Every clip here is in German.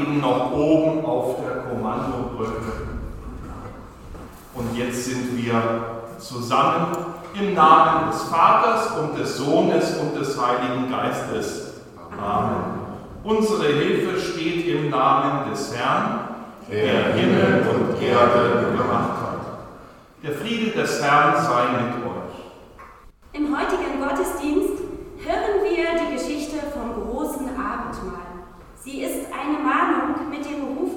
eben noch oben auf der Kommandobrücke. Und jetzt sind wir zusammen im Namen des Vaters und des Sohnes und des Heiligen Geistes. Amen. Unsere Hilfe steht im Namen des Herrn, der Himmel und Erde gemacht hat. Der Friede des Herrn sei mit euch. Im heutigen Gottesdienst hören wir die Geschichte vom großen Abendmahl. Sie ist eine Mahnung,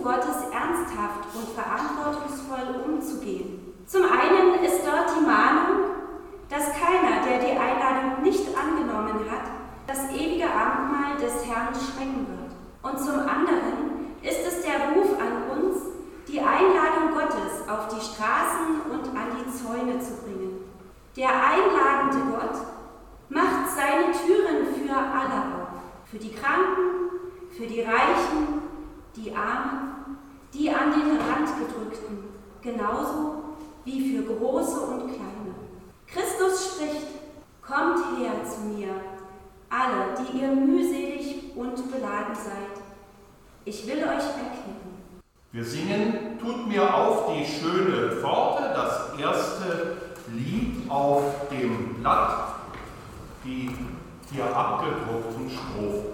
Gottes ernsthaft und verantwortungsvoll umzugehen. Zum einen ist dort die Mahnung, dass keiner, der die Einladung nicht angenommen hat, das ewige Abendmahl des Herrn schmecken wird. Und zum anderen ist es der Ruf an uns, die Einladung Gottes auf die Straßen und an die Zäune zu bringen. Der einladende Gott macht seine Türen für alle auf, für die Kranken, für die Reichen, die Armen, die an den Rand gedrückten, genauso wie für Große und Kleine. Christus spricht, kommt her zu mir, alle, die ihr mühselig und beladen seid. Ich will euch erkennen. Wir singen Tut mir auf die schöne Pforte, das erste Lied auf dem Blatt, die hier abgedruckten Strophen.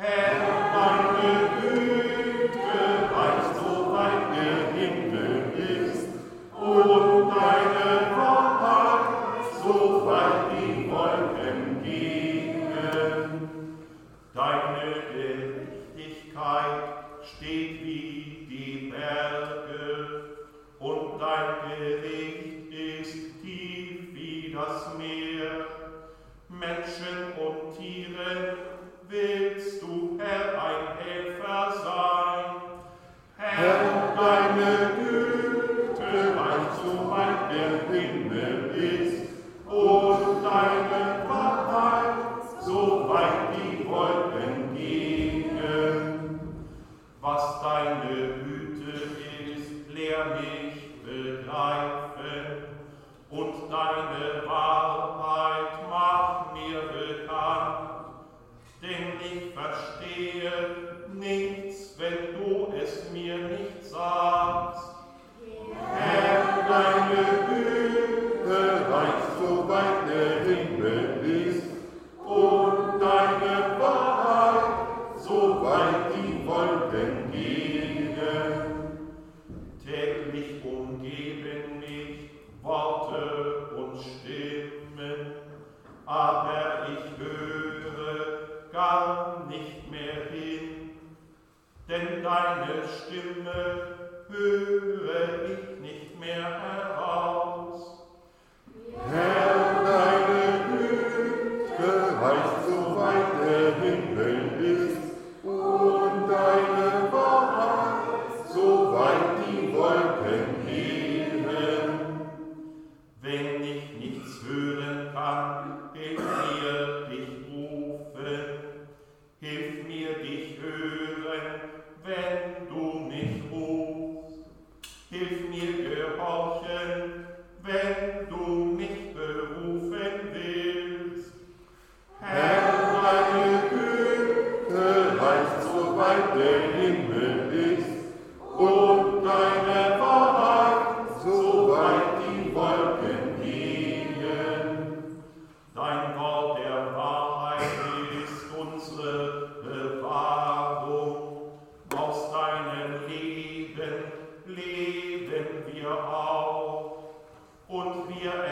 É. onde queria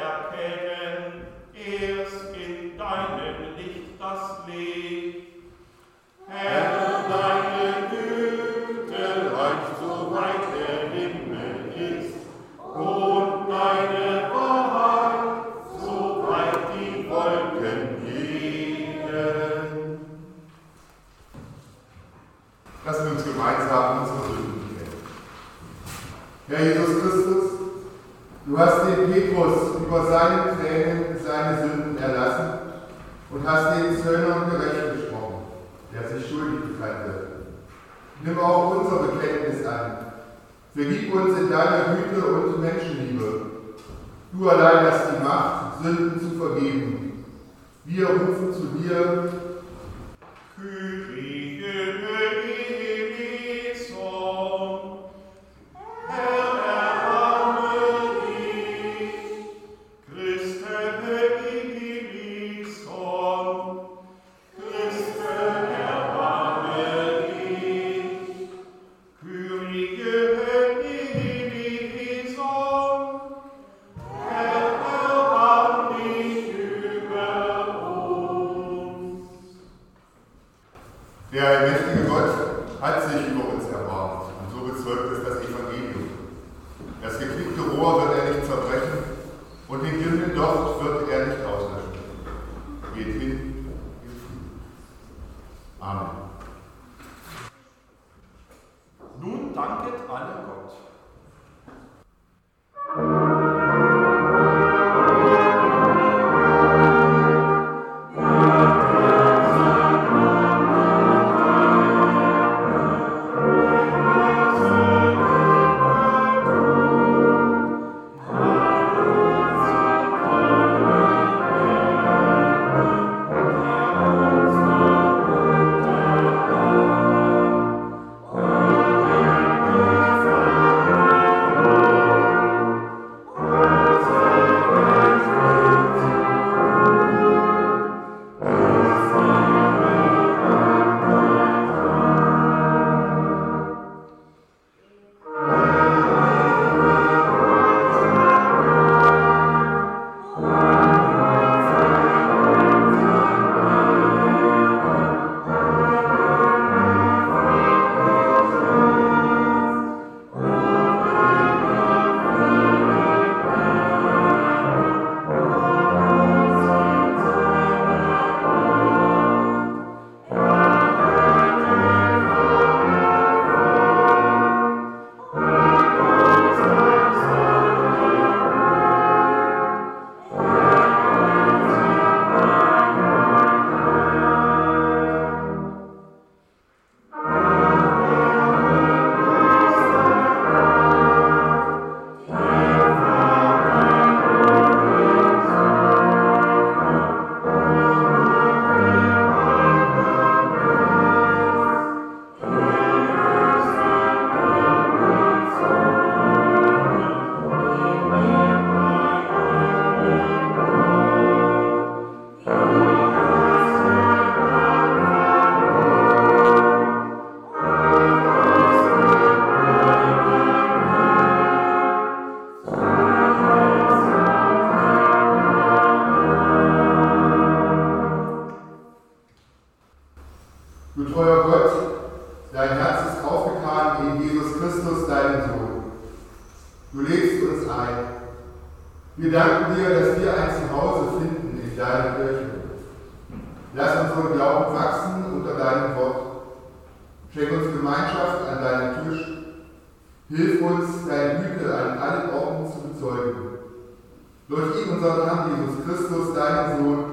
Durch ihn, unseren Herrn Jesus Christus, deinen Sohn,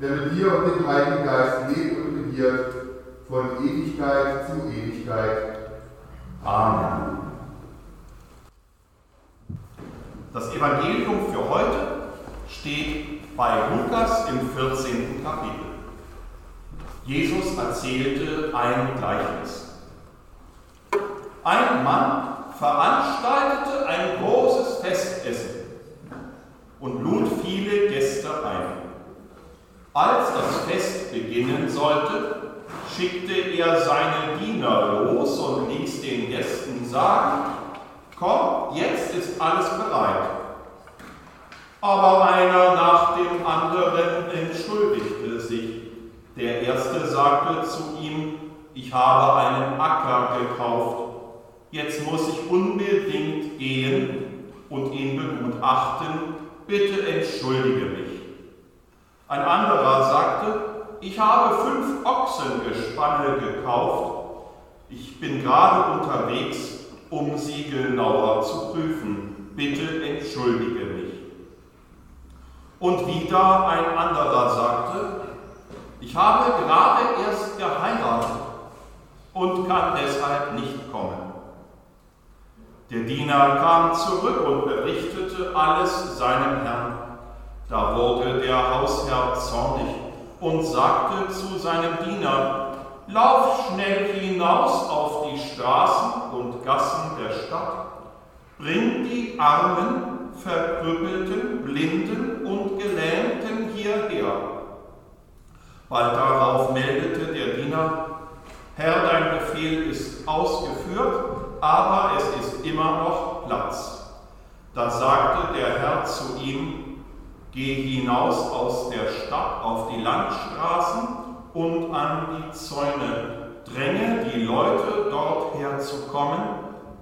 der mit dir und dem Heiligen Geist lebt und regiert, von Ewigkeit zu Ewigkeit. Amen. Das Evangelium für heute steht bei Lukas im 14. Kapitel. Jesus erzählte ein Gleichnis. Ein Mann veranstaltete ein großes Festessen und lud viele Gäste ein. Als das Fest beginnen sollte, schickte er seine Diener los und ließ den Gästen sagen, komm, jetzt ist alles bereit. Aber einer nach dem anderen entschuldigte sich. Der erste sagte zu ihm, ich habe einen Acker gekauft, jetzt muss ich unbedingt gehen und ihn begutachten, bitte entschuldige mich. Ein anderer sagte, ich habe fünf Ochsengespanne gekauft, ich bin gerade unterwegs um sie genauer zu prüfen. Bitte entschuldige mich. Und wieder ein anderer sagte, ich habe gerade erst geheiratet und kann deshalb nicht kommen. Der Diener kam zurück und berichtete alles seinem Herrn. Da wurde der Hausherr zornig und sagte zu seinem Diener, Lauf schnell hinaus auf die Straßen und Gassen der Stadt, bring die Armen, Verkrüppelten, Blinden und Gelähmten hierher. Bald darauf meldete der Diener, Herr, dein Befehl ist ausgeführt, aber es ist immer noch Platz. Da sagte der Herr zu ihm, Geh hinaus aus der Stadt auf die Landstraßen und an die Zäune. Dränge die Leute dorthin zu kommen,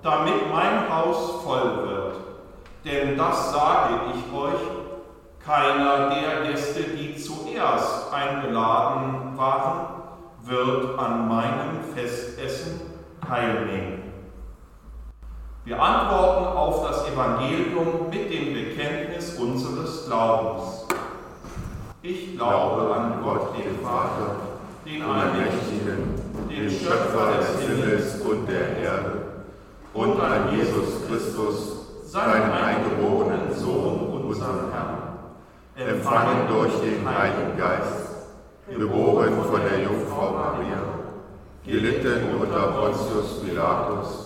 damit mein Haus voll wird. Denn das sage ich euch, keiner der Gäste, die zuerst eingeladen waren, wird an meinem Festessen teilnehmen. Wir antworten auf das Evangelium mit dem Bekenntnis unseres Glaubens. Ich glaube an Gott, den Vater, den Allmächtigen, den Schöpfer des Himmels und der Erde, und an Jesus Christus, seinen eingeborenen Sohn, unseren Herrn, empfangen durch den Heiligen Geist, geboren von der Jungfrau Maria, gelitten unter Pontius Pilatus,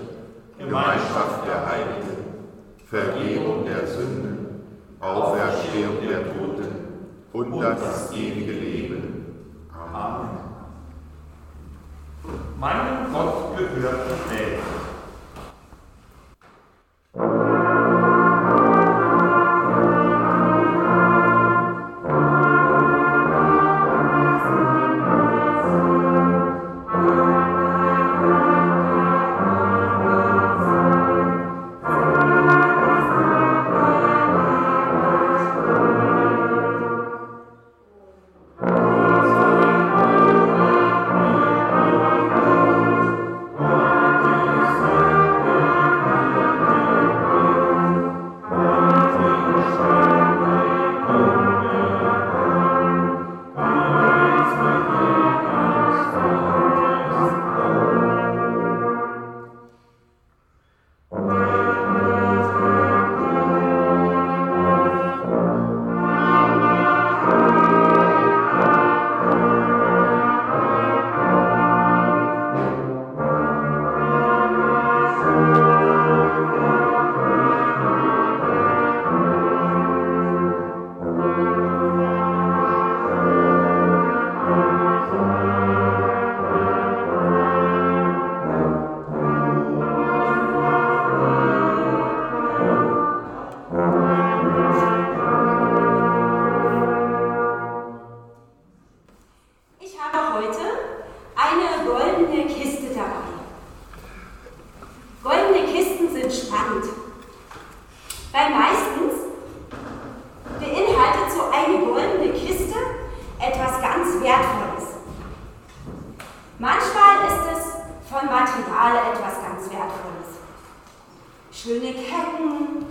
Gemeinschaft der Heiligen, Vergebung der Sünden, Auferstehung der Toten und das ewige Leben. schöne Ketten,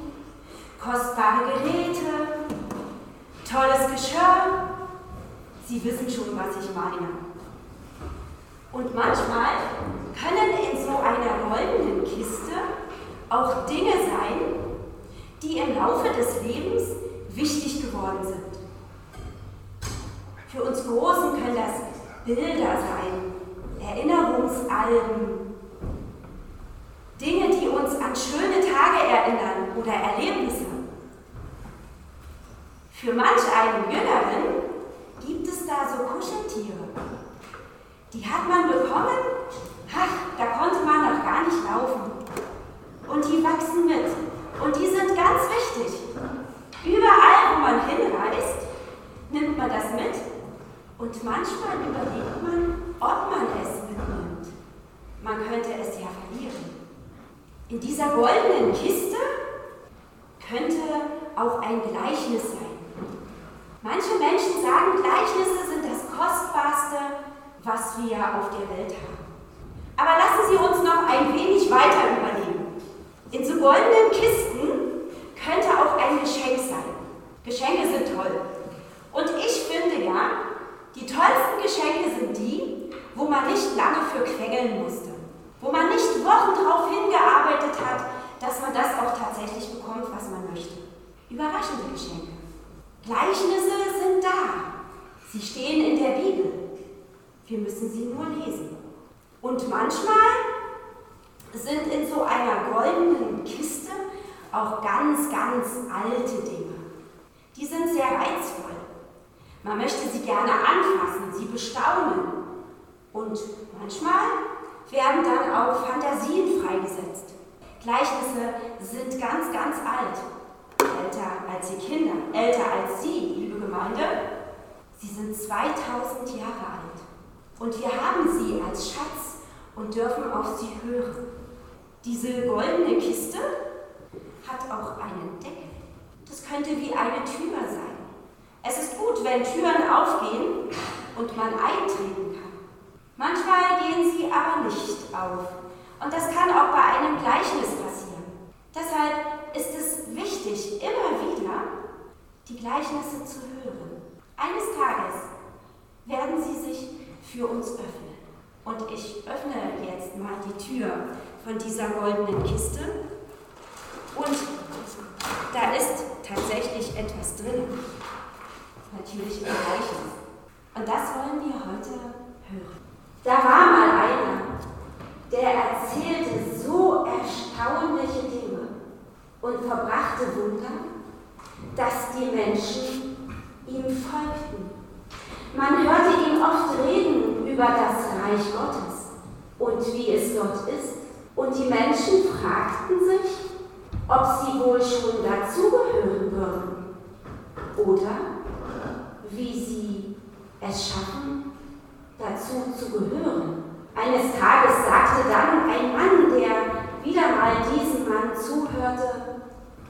kostbare Geräte, tolles Geschirr. Sie wissen schon, was ich meine. Und manchmal können in so einer goldenen Kiste auch Dinge sein, die im Laufe des Lebens wichtig geworden sind. Für uns Großen können das Bilder sein, Erinnerungsalben, Dinge, die uns an schöne Tage erinnern oder Erlebnisse. Für manch einen Jüngeren gibt es da so Kuscheltiere. Die hat man bekommen, ach, da konnte man noch gar nicht laufen. Und die wachsen mit. Und die sind ganz wichtig. Überall, wo man hinreist, nimmt man das mit. Und manchmal überlegt man, ob man es mitnimmt. Man könnte es ja verlieren. In dieser goldenen Kiste könnte auch ein Gleichnis sein. Manche Menschen sagen, Gleichnisse sind das Kostbarste, was wir auf der Welt haben. Aber lassen Sie uns noch ein wenig weiter überlegen. In so goldenen Kisten könnte auch ein Geschenk sein. Geschenke sind toll. Und ich finde ja, die tollsten Geschenke sind die, wo man nicht lange für quengeln musste wo man nicht Wochen darauf hingearbeitet hat, dass man das auch tatsächlich bekommt, was man möchte. Überraschende Geschenke. Gleichnisse sind da. Sie stehen in der Bibel. Wir müssen sie nur lesen. Und manchmal sind in so einer goldenen Kiste auch ganz, ganz alte Dinge. Die sind sehr reizvoll. Man möchte sie gerne anfassen, sie bestaunen. Und manchmal werden dann auch Fantasien freigesetzt. Gleichnisse sind ganz, ganz alt. Älter als die Kinder, älter als Sie, liebe Gemeinde. Sie sind 2000 Jahre alt. Und wir haben sie als Schatz und dürfen auf sie hören. Diese goldene Kiste hat auch einen Deckel. Das könnte wie eine Tür sein. Es ist gut, wenn Türen aufgehen und man eintreten. Manchmal gehen sie aber nicht auf. Und das kann auch bei einem Gleichnis passieren. Deshalb ist es wichtig, immer wieder die Gleichnisse zu hören. Eines Tages werden sie sich für uns öffnen. Und ich öffne jetzt mal die Tür von dieser goldenen Kiste. Und da ist tatsächlich etwas drin. Natürlich ein Gleichnis. Und das wollen wir heute. Da war mal einer, der erzählte so erstaunliche Dinge und verbrachte Wunder, dass die Menschen ihm folgten. Man hörte ihn oft reden über das Reich Gottes und wie es dort ist. Und die Menschen fragten sich, ob sie wohl schon dazugehören würden oder wie sie es schaffen, dazu zu gehören. Eines Tages sagte dann ein Mann, der wieder mal diesem Mann zuhörte,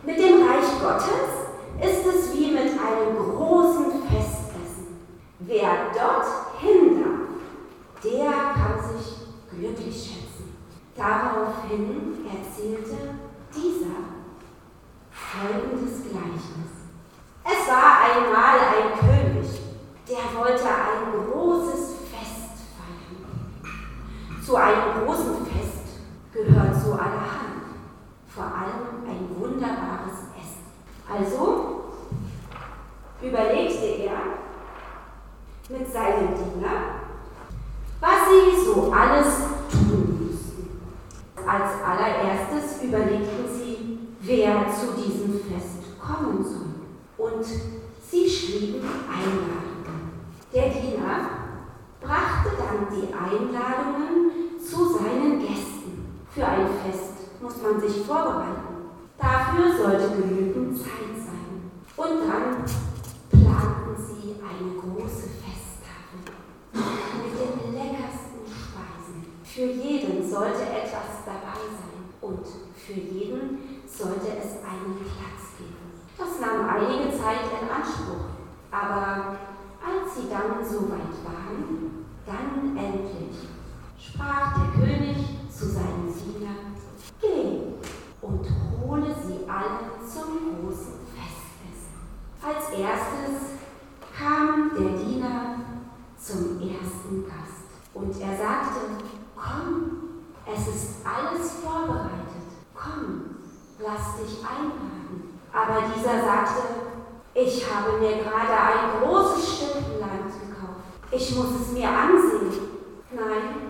mit dem Reich Gottes ist es wie mit einem großen Festessen. Wer dorthin darf, der kann sich glücklich schätzen. Daraufhin erzählte dieser folgendes Gleichnis. Es war einmal ein König, der wollte ein großes zu einem großen Fest gehört so allerhand, vor allem ein wunderbares Essen. Also überlegte er mit seinem Diener, was sie so alles tun müssten. Als allererstes überlegten sie, wer zu diesem Fest kommen soll. Und sie schrieben Einladungen. Der Diener brachte dann die Einladungen zu seinen Gästen. Für ein Fest muss man sich vorbereiten. Dafür sollte genügend Zeit sein. Und dann planten sie eine große Festtafel mit den leckersten Speisen. Für jeden sollte etwas dabei sein und für jeden sollte es einen Platz geben. Das nahm einige Zeit in Anspruch, aber als sie dann so weit waren, dann endlich sprach der König zu seinen Dienern, geh und hole sie alle zum großen Fest. Als erstes kam der Diener zum ersten Gast und er sagte, komm, es ist alles vorbereitet, komm, lass dich einladen. Aber dieser sagte, ich habe mir gerade ein großes Stück Land gekauft. Ich muss es mir ansehen. Nein,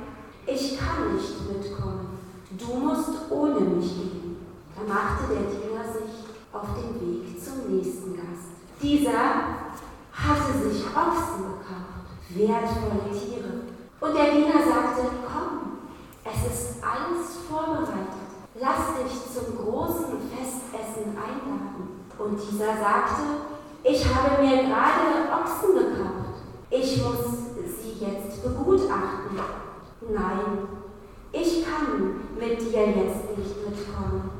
ich kann nicht mitkommen. Du musst ohne mich gehen. Da machte der Diener sich auf den Weg zum nächsten Gast. Dieser hatte sich Ochsen gekauft, wertvolle Tiere. Und der Diener sagte, komm, es ist alles vorbereitet. Lass dich zum großen Festessen einladen. Und dieser sagte, ich habe mir gerade Ochsen gekauft. Ich muss sie jetzt begutachten. Nein, ich kann mit dir jetzt nicht mitkommen.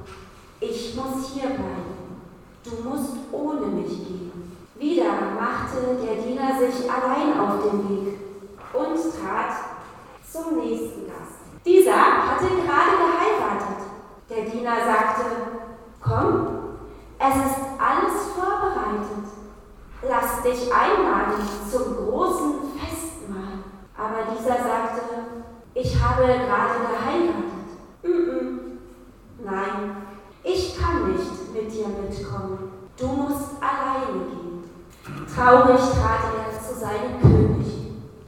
Ich muss hier bleiben. Du musst ohne mich gehen. Wieder machte der Diener sich allein auf den Weg und trat zum nächsten Gast. Dieser hatte gerade geheiratet. Der Diener sagte, komm, es ist alles vorbereitet. Lass dich einladen zum großen Festmahl. Aber dieser sagte, ich habe gerade geheiratet. Nein, ich kann nicht mit dir mitkommen. Du musst alleine gehen. Traurig trat er zu seinem König.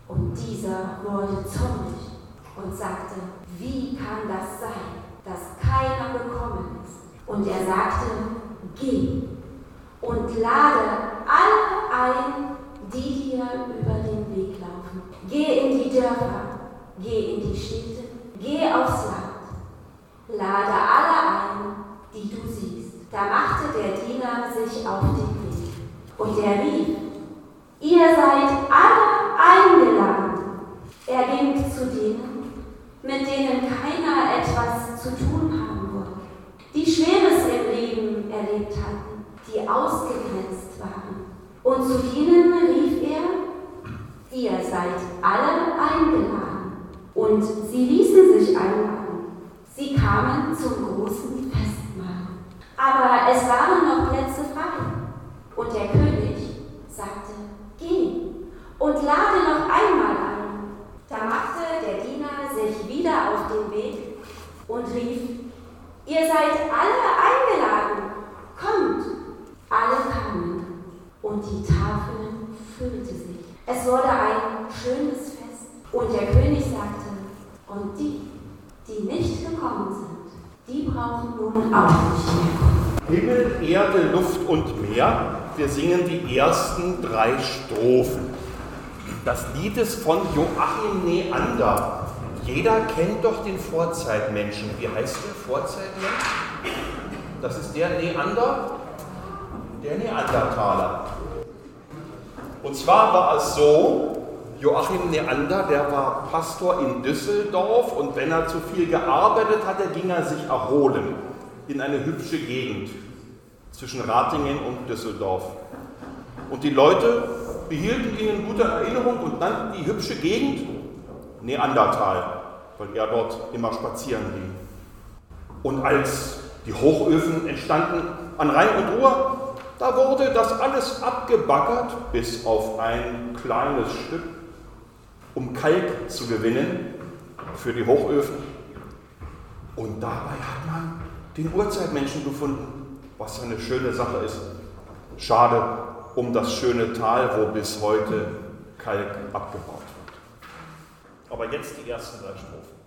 Und dieser wurde zornig und sagte, wie kann das sein, dass keiner gekommen ist? Und er sagte, geh und lade alle ein, die dir über den Weg laufen. Geh in die Dörfer, geh in die Städte, geh aufs Land. Lade alle ein, die du siehst. Da machte der Diener sich auf den Weg. Und er rief, ihr seid alle eingeladen. Er ging zu denen, mit denen keiner etwas zu tun haben wollte, die Schweres im Leben erlebt hatten, die ausgegrenzt waren. Und zu ihnen rief er, ihr seid alle eingeladen. Und sie ließen sich einladen. Sie kamen zum großen Festmahl. Aber es waren noch Plätze frei. Und der König sagte, geh und lade noch einmal ein. Da machte der Diener sich wieder auf den Weg und rief, ihr seid alle eingeladen, kommt. Alle kamen und die Tafel füllte sich. Es wurde ein schönes Fest. Und der König sagte, und die, die nicht gekommen sind, die brauchen nun auch nicht mehr. Himmel, Erde, Luft und Meer. Wir singen die ersten drei Strophen. Das Lied ist von Joachim Neander. Jeder kennt doch den Vorzeitmenschen. Wie heißt der Vorzeitmensch? Das ist der Neander, der Neandertaler. Und zwar war es so, Joachim Neander, der war Pastor in Düsseldorf und wenn er zu viel gearbeitet hatte, ging er sich erholen in eine hübsche Gegend zwischen Ratingen und Düsseldorf. Und die Leute behielten ihn in guter Erinnerung und nannten die hübsche Gegend Neandertal, weil er dort immer spazieren ging. Und als die Hochöfen entstanden an Rhein und Ruhr, da wurde das alles abgebaggert, bis auf ein kleines Stück, um Kalk zu gewinnen für die Hochöfen. Und dabei hat man den Urzeitmenschen gefunden, was eine schöne Sache ist. Schade um das schöne Tal, wo bis heute Kalk abgebaut wird. Aber jetzt die ersten drei Strophen.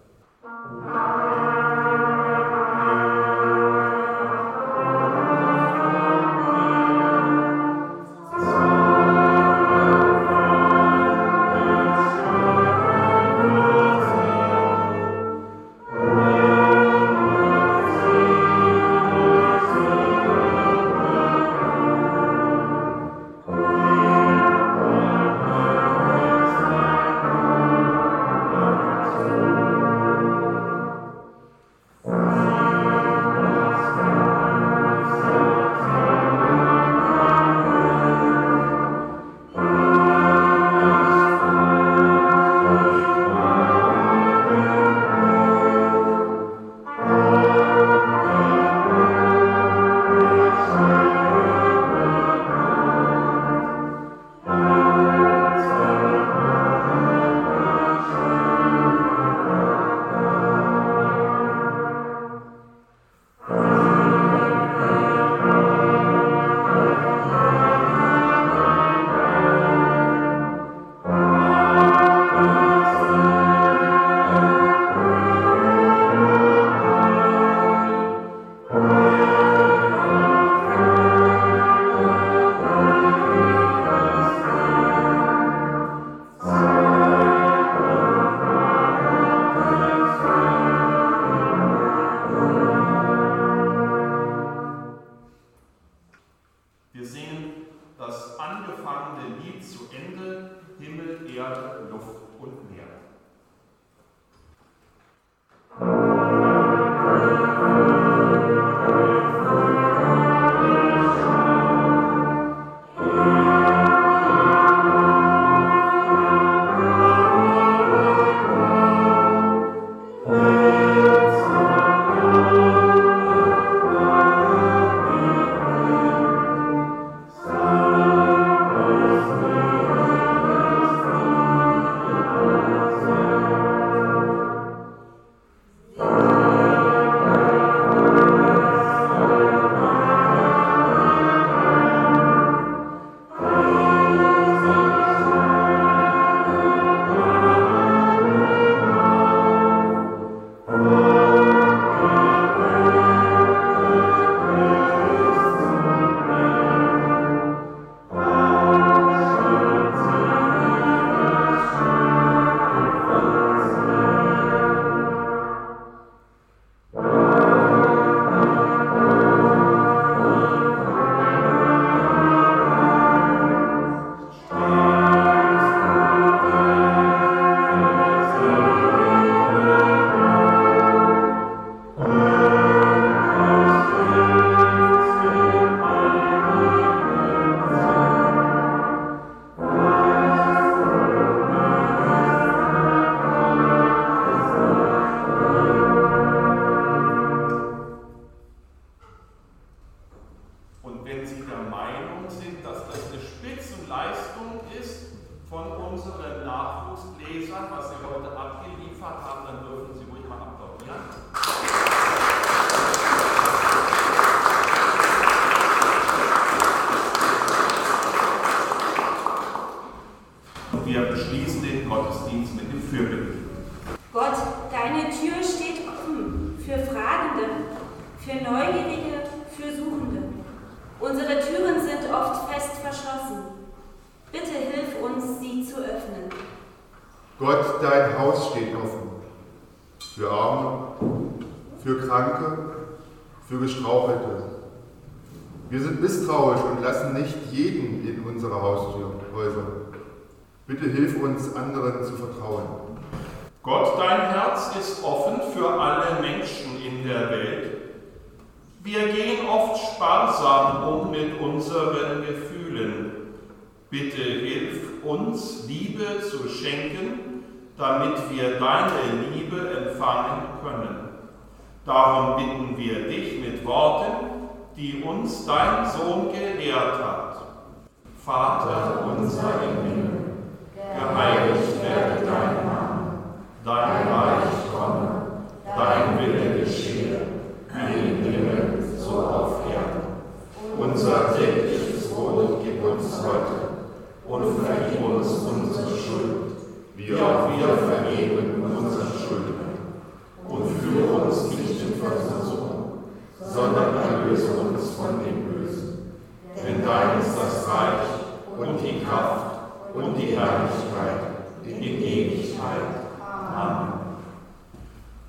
Nachwuchslesern, was Sie heute abgeliefert haben, dann dürfen Sie ruhig mal applaudieren. Und wir beschließen den Gottesdienst mit dem Fürbitte. Gott, deine Tür steht offen für Fragende, für Neugierige, für Suchende. Unsere Türen sind oft fest verschlossen. Bitte hilf uns, sie zu öffnen. Gott, dein Haus steht offen. Für Arme, für Kranke, für Gestrauchelte. Wir sind misstrauisch und lassen nicht jeden in unsere Haustür, Häuser. Bitte hilf uns, anderen zu vertrauen. Gott, dein Herz ist offen für alle Menschen in der Welt. Wir gehen oft sparsam um mit unseren Gefühlen. Bitte hilf uns, Liebe zu schenken, damit wir deine Liebe empfangen können. Darum bitten wir dich mit Worten, die uns dein Sohn gelehrt hat. Vater unser im Himmel, geheiligt werde dein Name, dein Reich komme, dein Wille geschehe, wie im Himmel, so auf Erden. Unser tägliches Brot gib uns heute und vergib uns unsere Schuld, wie auch wir vergeben unseren Schuldnern. Und führe uns nicht in Versuchung, sondern erlöse uns von dem Bösen. Denn dein ist das Reich und die Kraft und die Herrlichkeit in Ewigkeit. Amen.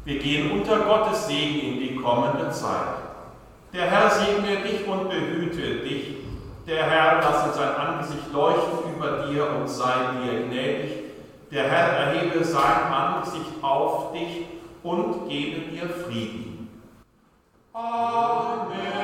Wir gehen unter Gottes Segen in die kommende Zeit. Der Herr segne dich und behüte dich. Der Herr lasse sein Angesicht leuchten über dir und sei dir gnädig. Der Herr erhebe sein Angesicht auf dich und gebe dir Frieden. Amen.